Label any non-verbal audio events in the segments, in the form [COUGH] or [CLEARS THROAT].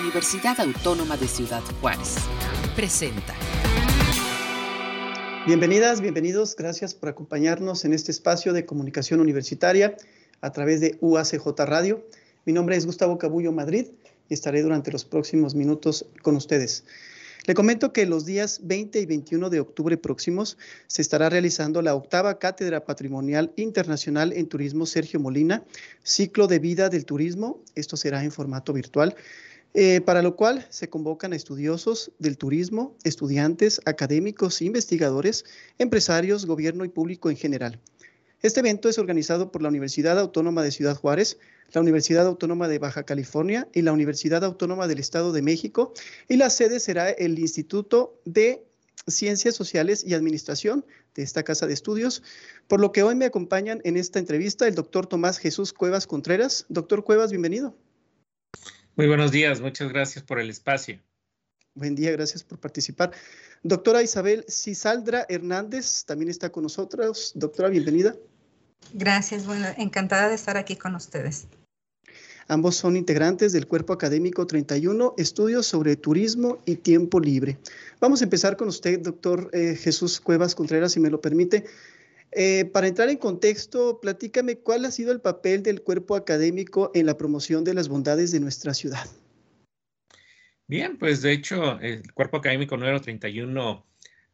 Universidad Autónoma de Ciudad Juárez. Presenta. Bienvenidas, bienvenidos. Gracias por acompañarnos en este espacio de comunicación universitaria a través de UACJ Radio. Mi nombre es Gustavo Cabullo Madrid y estaré durante los próximos minutos con ustedes. Le comento que los días 20 y 21 de octubre próximos se estará realizando la octava Cátedra Patrimonial Internacional en Turismo Sergio Molina, Ciclo de Vida del Turismo. Esto será en formato virtual. Eh, para lo cual se convocan estudiosos del turismo, estudiantes, académicos, investigadores, empresarios, gobierno y público en general. Este evento es organizado por la Universidad Autónoma de Ciudad Juárez, la Universidad Autónoma de Baja California y la Universidad Autónoma del Estado de México, y la sede será el Instituto de Ciencias Sociales y Administración de esta casa de estudios, por lo que hoy me acompañan en esta entrevista el doctor Tomás Jesús Cuevas Contreras. Doctor Cuevas, bienvenido. Muy buenos días, muchas gracias por el espacio. Buen día, gracias por participar. Doctora Isabel Cisaldra Hernández también está con nosotros. Doctora, bienvenida. Gracias, bueno, encantada de estar aquí con ustedes. Ambos son integrantes del Cuerpo Académico 31, Estudios sobre Turismo y Tiempo Libre. Vamos a empezar con usted, doctor eh, Jesús Cuevas Contreras, si me lo permite. Eh, para entrar en contexto, platícame cuál ha sido el papel del cuerpo académico en la promoción de las bondades de nuestra ciudad. Bien, pues de hecho, el cuerpo académico número 31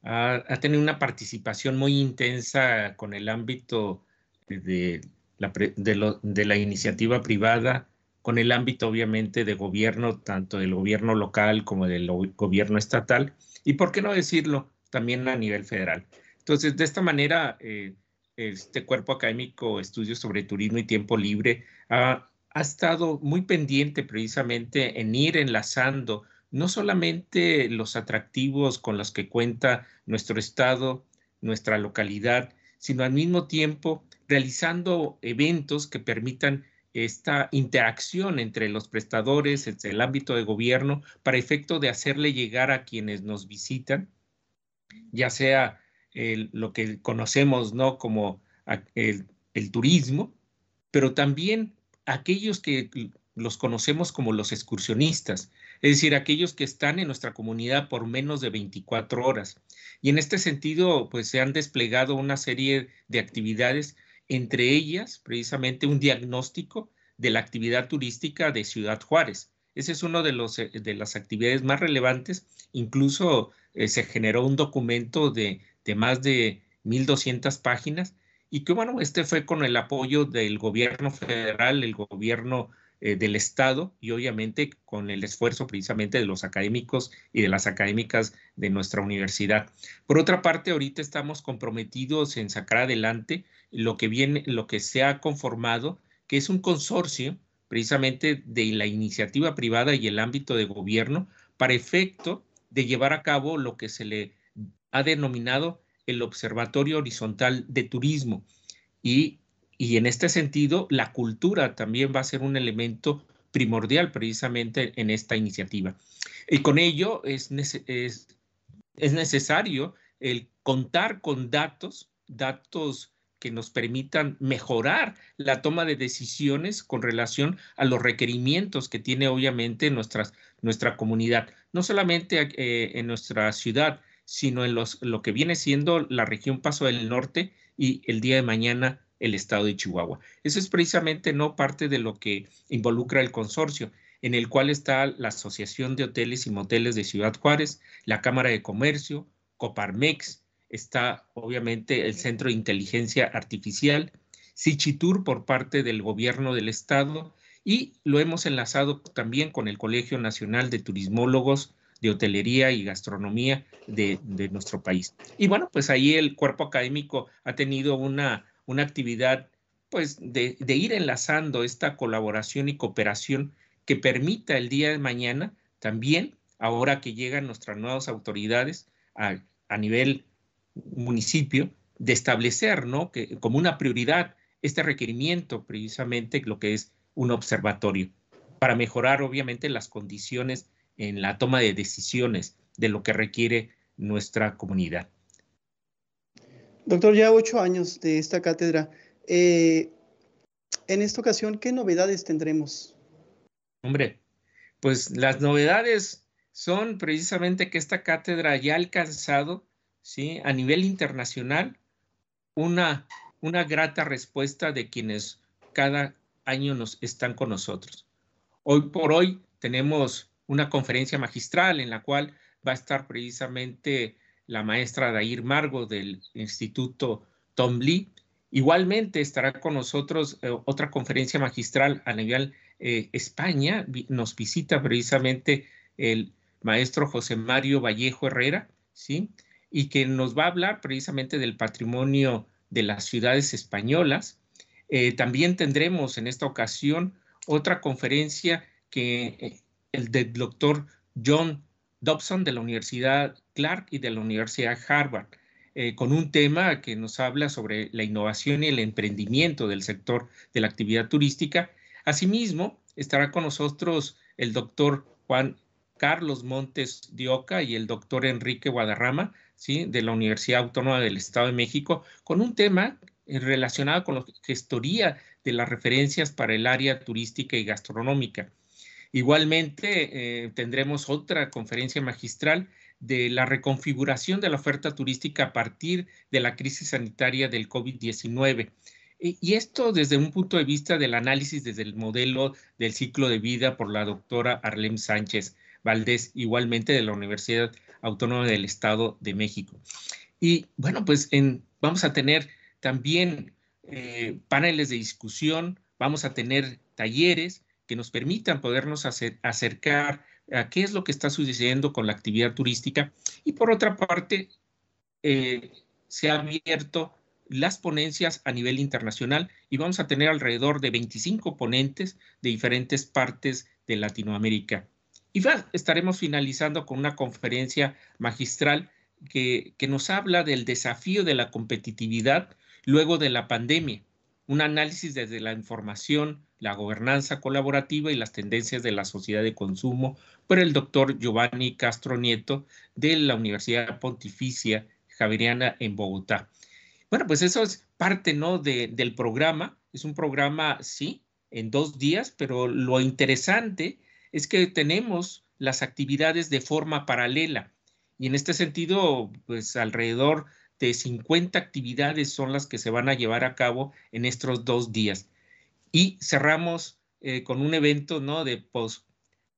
ha, ha tenido una participación muy intensa con el ámbito de la, de, la iniciativa privada, con el ámbito obviamente de gobierno, tanto del gobierno local como del gobierno estatal, y por qué no decirlo, también a nivel federal. Entonces, de esta manera, eh, este cuerpo académico, estudios sobre turismo y tiempo libre, ha, ha estado muy pendiente precisamente en ir enlazando no solamente los atractivos con los que cuenta nuestro estado, nuestra localidad, sino al mismo tiempo realizando eventos que permitan esta interacción entre los prestadores, entre el ámbito de gobierno, para efecto de hacerle llegar a quienes nos visitan, ya sea lo que conocemos ¿no? como el, turismo, pero también aquellos que los conocemos como los excursionistas, es decir, aquellos que están en nuestra comunidad por menos de 24 horas. Y en este sentido, pues se han desplegado una serie de actividades entre ellas precisamente un diagnóstico de la actividad turística de Ciudad Juárez. Ese es uno de, los, eh, de las actividades más relevantes. Incluso eh, se generó un documento de, más de 1.200 páginas y que bueno, este fue con el apoyo del gobierno federal, el gobierno eh, del Estado y obviamente con el esfuerzo precisamente de los académicos y de las académicas de nuestra universidad. Por otra parte, ahorita estamos comprometidos en sacar adelante lo que viene, lo que se ha conformado, que es un consorcio precisamente de la iniciativa privada y el ámbito de gobierno para efecto de llevar a cabo lo que se le ha denominado el Observatorio Horizontal de Turismo. Y, y en este sentido, la cultura también va a ser un elemento primordial precisamente en esta iniciativa. Y con ello es, es, es necesario el contar con datos, datos que nos permitan mejorar la toma de decisiones con relación a los requerimientos que tiene obviamente nuestra comunidad, no solamente eh, en nuestra ciudad, sino en los, lo que viene siendo la región Paso del Norte y el día de mañana el estado de Chihuahua. Eso es precisamente no parte de lo que involucra el consorcio, en el cual está la Asociación de Hoteles y Moteles de Ciudad Juárez, la Cámara de Comercio, Coparmex, está obviamente el Centro de Inteligencia Artificial, Sichitur por parte del gobierno del estado y lo hemos enlazado también con el Colegio Nacional de Turismólogos de Hotelería y Gastronomía de, nuestro país. Y bueno, pues ahí el cuerpo académico ha tenido una, una actividad pues de, de ir enlazando esta colaboración y cooperación que permita el día de mañana también, ahora que llegan nuestras nuevas autoridades a, a nivel municipio de establecer, ¿no? Que como una prioridad este requerimiento, precisamente lo que es un observatorio, para mejorar obviamente las condiciones en la toma de decisiones de lo que requiere nuestra comunidad. Doctor, ya ocho años de esta cátedra. Eh, en esta ocasión, ¿qué novedades tendremos? Hombre, pues las novedades son precisamente que esta cátedra ya ha alcanzado, ¿sí? A nivel internacional, una, una grata respuesta de quienes cada año nos están con nosotros. Hoy por hoy tenemos una conferencia magistral en la cual va a estar precisamente la maestra Dair Margo del Instituto Tom Lee. Igualmente estará con nosotros eh, otra conferencia magistral a nivel eh, España. Nos visita precisamente el maestro José Mario Vallejo Herrera, ¿sí? Y que nos va a hablar precisamente del patrimonio de las ciudades españolas. Eh, también tendremos en esta ocasión otra conferencia que el del doctor John Dobson de la Universidad Clark y de la Universidad Harvard, eh, con un tema que nos habla sobre la innovación y el emprendimiento del sector de la actividad turística. Asimismo, estará con nosotros el doctor Juan Carlos Montes de Oca y el doctor Enrique Guadarrama, ¿sí? de la Universidad Autónoma del Estado de México, con un tema relacionado con la gestoría de las referencias para el área turística y gastronómica. Igualmente, eh, tendremos otra conferencia magistral de la reconfiguración de la oferta turística a partir de la crisis sanitaria del COVID-19. Y esto desde un punto de vista del análisis desde el modelo del ciclo de vida por la doctora Arlem Sánchez Valdés, igualmente de la Universidad Autónoma del Estado de México. Y bueno, pues vamos a tener también eh, paneles de discusión, vamos a tener talleres, que nos permitan podernos acercar a qué es lo que está sucediendo con la actividad turística. Y por otra parte, eh, se han abierto las ponencias a nivel internacional y vamos a tener alrededor de 25 ponentes de diferentes partes de Latinoamérica. Y estaremos finalizando con una conferencia magistral que, que nos habla del desafío de la competitividad luego de la pandemia un análisis desde la información, la gobernanza colaborativa y las tendencias de la sociedad de consumo por el doctor Giovanni Castro Nieto de la Universidad Pontificia Javeriana en Bogotá. Bueno, pues eso es parte ¿no? del programa. Es un programa, sí, en dos días, pero lo interesante es que tenemos las actividades de forma paralela. Y en este sentido, pues alrededor de 50 actividades son las que se van a llevar a cabo en estos dos días. Y cerramos eh, con un evento ¿no? de post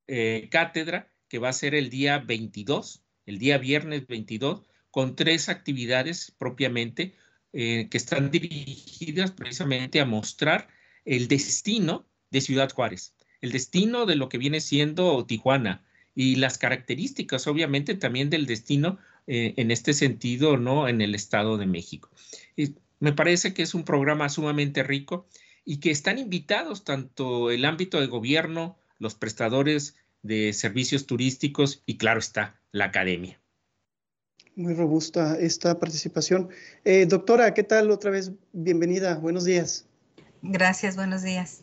eh, cátedra que va a ser el día 22, el día viernes 22, con tres actividades propiamente eh, que están dirigidas precisamente a mostrar el destino de Ciudad Juárez, el destino de lo que viene siendo Tijuana y las características obviamente también del destino en este sentido, ¿no? En el Estado de México. Y me parece que es un programa sumamente rico y que están invitados tanto el ámbito de gobierno, los prestadores de servicios turísticos y, claro está, la academia. Muy robusta esta participación. Eh, doctora, ¿qué tal? Otra vez, bienvenida. Buenos días. Gracias, buenos días.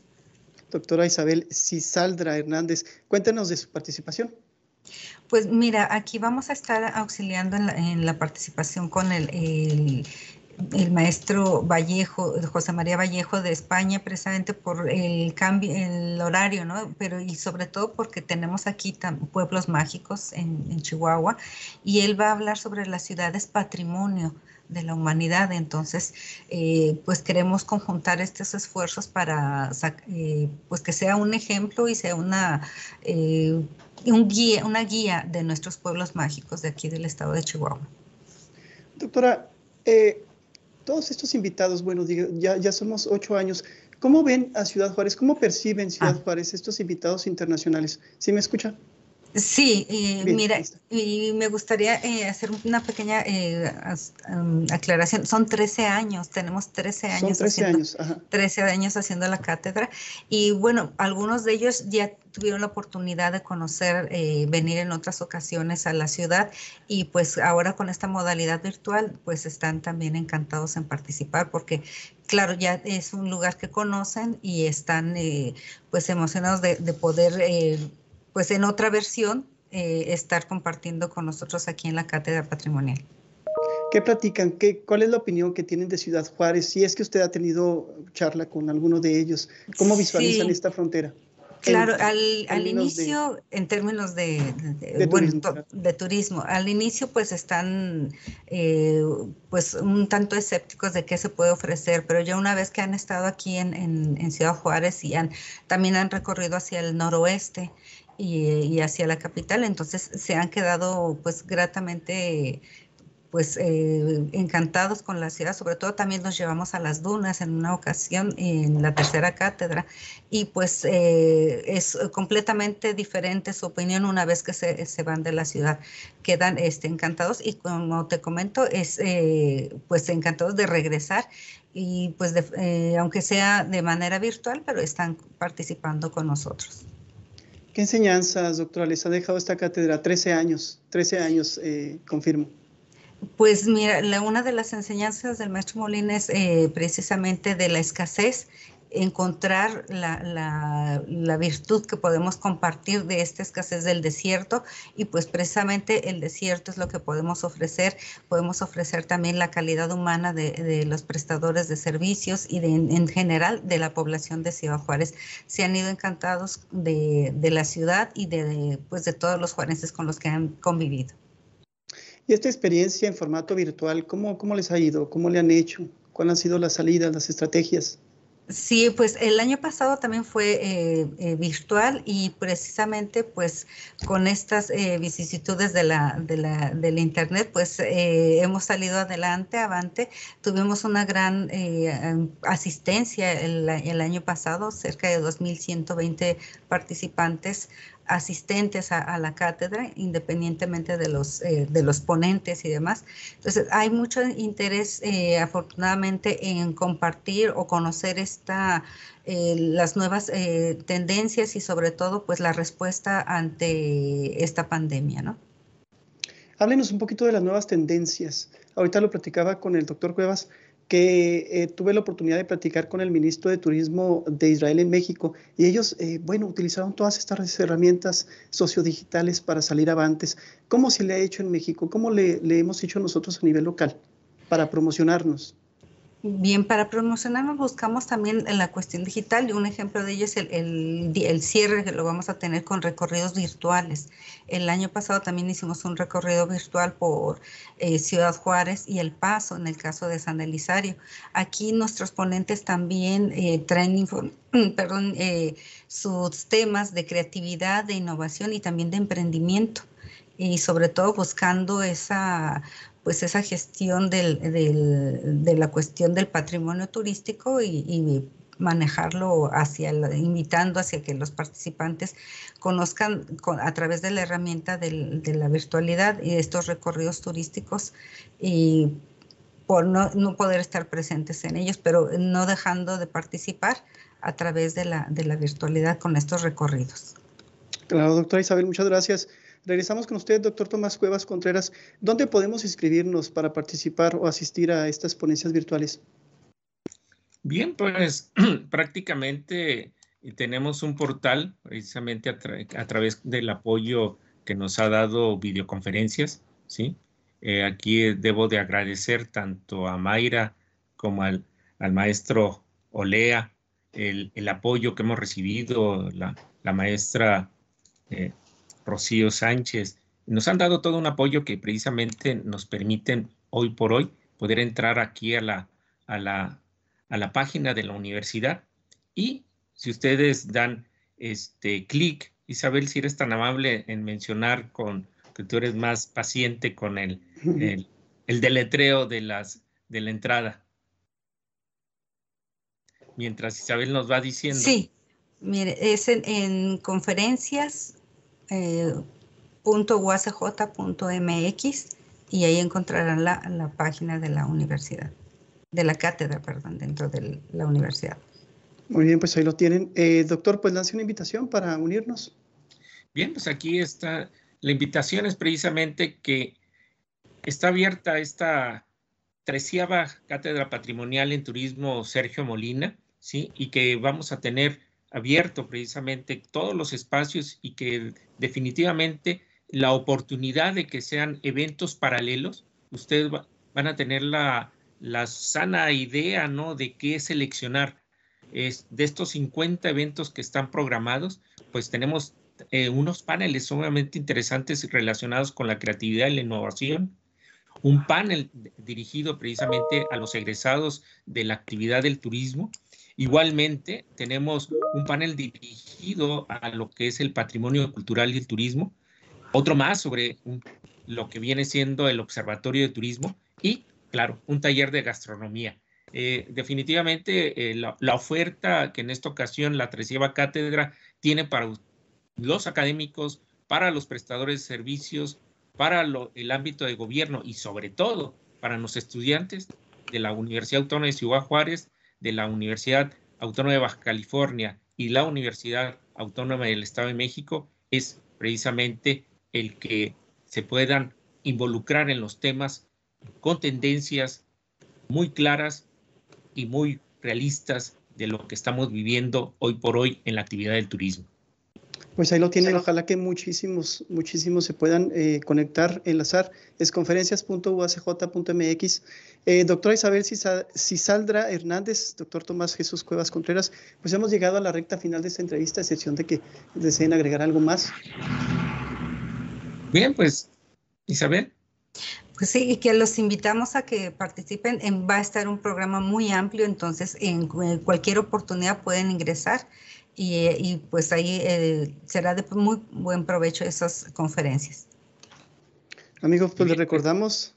Doctora Isabel Cisaldra Hernández, cuéntenos de su participación. Pues mira, aquí vamos a estar auxiliando en la, participación con el, el, maestro Vallejo, José María Vallejo de España, precisamente por el cambio, el horario, ¿no? Pero y sobre todo porque tenemos aquí pueblos mágicos en, Chihuahua y él va a hablar sobre las ciudades patrimonio de la humanidad. Entonces, eh, pues queremos conjuntar estos esfuerzos para eh, pues que sea un ejemplo y sea una, eh, un guía, una guía de nuestros pueblos mágicos de aquí del estado de Chihuahua. Doctora, todos estos invitados, bueno, ya, ya somos ocho años. ¿Cómo ven a Ciudad Juárez? ¿Cómo perciben Ciudad ah. Juárez estos invitados internacionales? ¿Sí me escucha? Sí, mira, y me gustaría eh, hacer una pequeña eh, aclaración. Son 13 años, tenemos 13 años, Son 13 años, 13 años haciendo la cátedra. Y bueno, algunos de ellos ya tuvieron la oportunidad de conocer, eh, venir en otras ocasiones a la ciudad y pues ahora con esta modalidad virtual, pues están también encantados en participar porque claro, ya es un lugar que conocen y están pues emocionados de, de poder pues en otra versión eh, estar compartiendo con nosotros aquí en la Cátedra Patrimonial. ¿Qué platican? ¿Qué, ¿Cuál es la opinión que tienen de Ciudad Juárez? Si es que usted ha tenido charla con alguno de ellos, ¿cómo visualizan esta frontera? Claro, al, inicio, en términos de, de, turismo, al inicio pues están eh, pues un tanto escépticos de qué se puede ofrecer, pero ya una vez que han estado aquí en, en, Ciudad Juárez y han, también han recorrido hacia el noroeste y, hacia la capital, entonces se han quedado pues gratamente pues eh, encantados con la ciudad, sobre todo también nos llevamos a las dunas en una ocasión en la tercera cátedra. Y pues eh, es completamente diferente su opinión una vez que se, se van de la ciudad, quedan este, encantados y como te comento, es eh, pues encantados de regresar y pues aunque sea de manera virtual, pero están participando con nosotros. ¿Qué enseñanzas, doctora, les ha dejado esta cátedra? 13 años, 13 años, confirmo. Pues mira, una de las enseñanzas del maestro Molina es eh, precisamente de la escasez, encontrar la, virtud que podemos compartir de esta escasez del desierto y pues precisamente el desierto es lo que podemos ofrecer. Podemos ofrecer también la calidad humana de, los prestadores de servicios y en general de la población de Ciudad Juárez. Se han ido encantados de, la ciudad y de, pues, de todos los juarenses con los que han convivido. ¿Y esta experiencia en formato virtual, cómo, cómo les ha ido? ¿Cómo le han hecho? ¿Cuáles han sido las salidas, las estrategias? Sí, pues el año pasado también fue eh, eh, virtual y precisamente pues con estas eh, vicisitudes de la, de la, del internet pues hemos salido adelante, avante. Tuvimos una gran asistencia el, el, año pasado, cerca de 2.120 participantes asistentes a, la cátedra, independientemente de los, eh, de los ponentes y demás. Entonces, hay mucho interés, eh, afortunadamente, en compartir o conocer esta, eh, las nuevas tendencias y sobre todo, pues, la respuesta ante esta pandemia, ¿no? Háblenos un poquito de las nuevas tendencias. Ahorita lo platicaba con el doctor Cuevas que eh, tuve la oportunidad de platicar con el ministro de Turismo de Israel en México y ellos, eh, bueno, utilizaron todas estas herramientas sociodigitales para salir avantes. ¿Cómo se le ha hecho en México? ¿Cómo le, le hemos hecho nosotros a nivel local para promocionarnos? Bien, para promocionarnos buscamos también la cuestión digital y un ejemplo de ello es el, el, cierre que lo vamos a tener con recorridos virtuales. El año pasado también hicimos un recorrido virtual por eh, Ciudad Juárez y El Paso en el caso de San Elizario. Aquí nuestros ponentes también eh, traen [CLEARS THROAT] perdón, eh, sus temas de creatividad, de innovación y también de emprendimiento y sobre todo buscando esa pues esa gestión del, de la cuestión del patrimonio turístico y, manejarlo hacia, invitando hacia que los participantes conozcan a través de la herramienta de la virtualidad y estos recorridos turísticos y por no, no, poder estar presentes en ellos, pero no dejando de participar a través de la, de la virtualidad con estos recorridos. Claro, doctora Isabel, muchas gracias. Regresamos con usted, doctor Tomás Cuevas Contreras. ¿Dónde podemos inscribirnos para participar o asistir a estas ponencias virtuales? Bien, pues [CLEARS THROAT] prácticamente tenemos un portal precisamente a, través del apoyo que nos ha dado videoconferencias, ¿sí? Eh, aquí debo de agradecer tanto a Mayra como al, maestro Olea el, apoyo que hemos recibido, la, maestra eh, Rocío Sánchez. Nos han dado todo un apoyo que precisamente nos permiten hoy por hoy poder entrar aquí a la, a la, a la página de la universidad y si ustedes dan este clic, Isabel, si eres tan amable en mencionar con que tú eres más paciente con el, el, deletreo de, las, de la entrada. Mientras Isabel nos va diciendo. Sí, mire, es en, en conferencias eh, .uacj.mx y ahí encontrarán la, la, página de la universidad, de la cátedra, perdón, dentro de la universidad. Muy bien, pues ahí lo tienen. Eh, doctor, pues lance una invitación para unirnos. Bien, pues aquí está. La invitación es precisamente que está abierta esta treceava cátedra patrimonial en turismo Sergio Molina, ¿sí? Y que vamos a tener abierto precisamente todos los espacios y que definitivamente la oportunidad de que sean eventos paralelos, ustedes van a tener la, la sana idea, ¿no? De qué seleccionar. Es, de estos 50 eventos que están programados, pues tenemos eh, unos paneles sumamente interesantes relacionados con la creatividad y la innovación. Un panel dirigido precisamente a los egresados de la actividad del turismo. Igualmente, tenemos un panel dirigido a lo que es el patrimonio cultural y el turismo. Otro más sobre lo que viene siendo el Observatorio de Turismo y, claro, un taller de gastronomía. Eh, definitivamente, eh, la, oferta que en esta ocasión la treceava cátedra tiene para los académicos, para los prestadores de servicios, para el ámbito de gobierno y sobre todo para los estudiantes de la Universidad Autónoma de Ciudad Juárez, de la Universidad Autónoma de Baja California y la Universidad Autónoma del Estado de México, es precisamente el que se puedan involucrar en los temas con tendencias muy claras y muy realistas de lo que estamos viviendo hoy por hoy en la actividad del turismo. Pues ahí lo tienen, ojalá que muchísimos, muchísimos se puedan eh, conectar, enlazar. Es conferencias.uacj.mx. Eh, doctora Isabel Cisaldra Hernández, doctor Tomás Jesús Cuevas Contreras, pues hemos llegado a la recta final de esta entrevista, a excepción de que deseen agregar algo más. Bien, pues Isabel. Pues sí, y que los invitamos a que participen. En, va a estar un programa muy amplio, entonces en cualquier oportunidad pueden ingresar y, pues ahí eh, será de muy buen provecho esas conferencias. Amigos, pues les recordamos.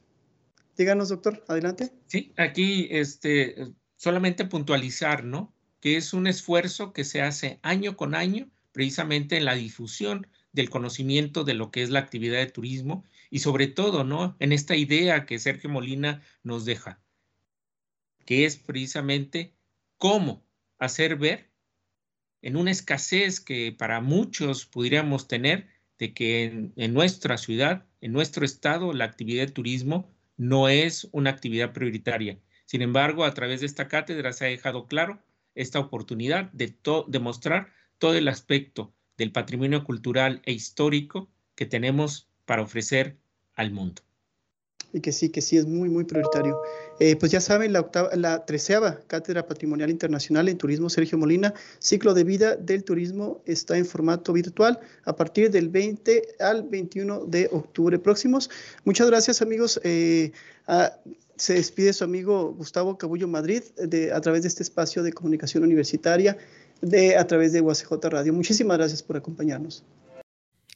Díganos, doctor, adelante. Sí, aquí este, solamente puntualizar, ¿no? Que es un esfuerzo que se hace año con año, precisamente en la difusión del conocimiento de lo que es la actividad de turismo y sobre todo, ¿no? En esta idea que Sergio Molina nos deja, que es precisamente cómo hacer ver en una escasez que para muchos pudiéramos tener de que en, nuestra ciudad, en nuestro estado, la actividad de turismo no es una actividad prioritaria. Sin embargo, a través de esta cátedra se ha dejado claro esta oportunidad de, de mostrar todo el aspecto del patrimonio cultural e histórico que tenemos para ofrecer al mundo y que sí, que sí es muy, muy prioritario. Eh, pues ya saben, la, octava, la treceava Cátedra Patrimonial Internacional en Turismo Sergio Molina, ciclo de vida del turismo está en formato virtual a partir del 20 al 21 de octubre próximos. Muchas gracias amigos. Eh, se despide su amigo Gustavo Cabullo Madrid de, a través de este espacio de comunicación universitaria de, a través de UACJ Radio. Muchísimas gracias por acompañarnos.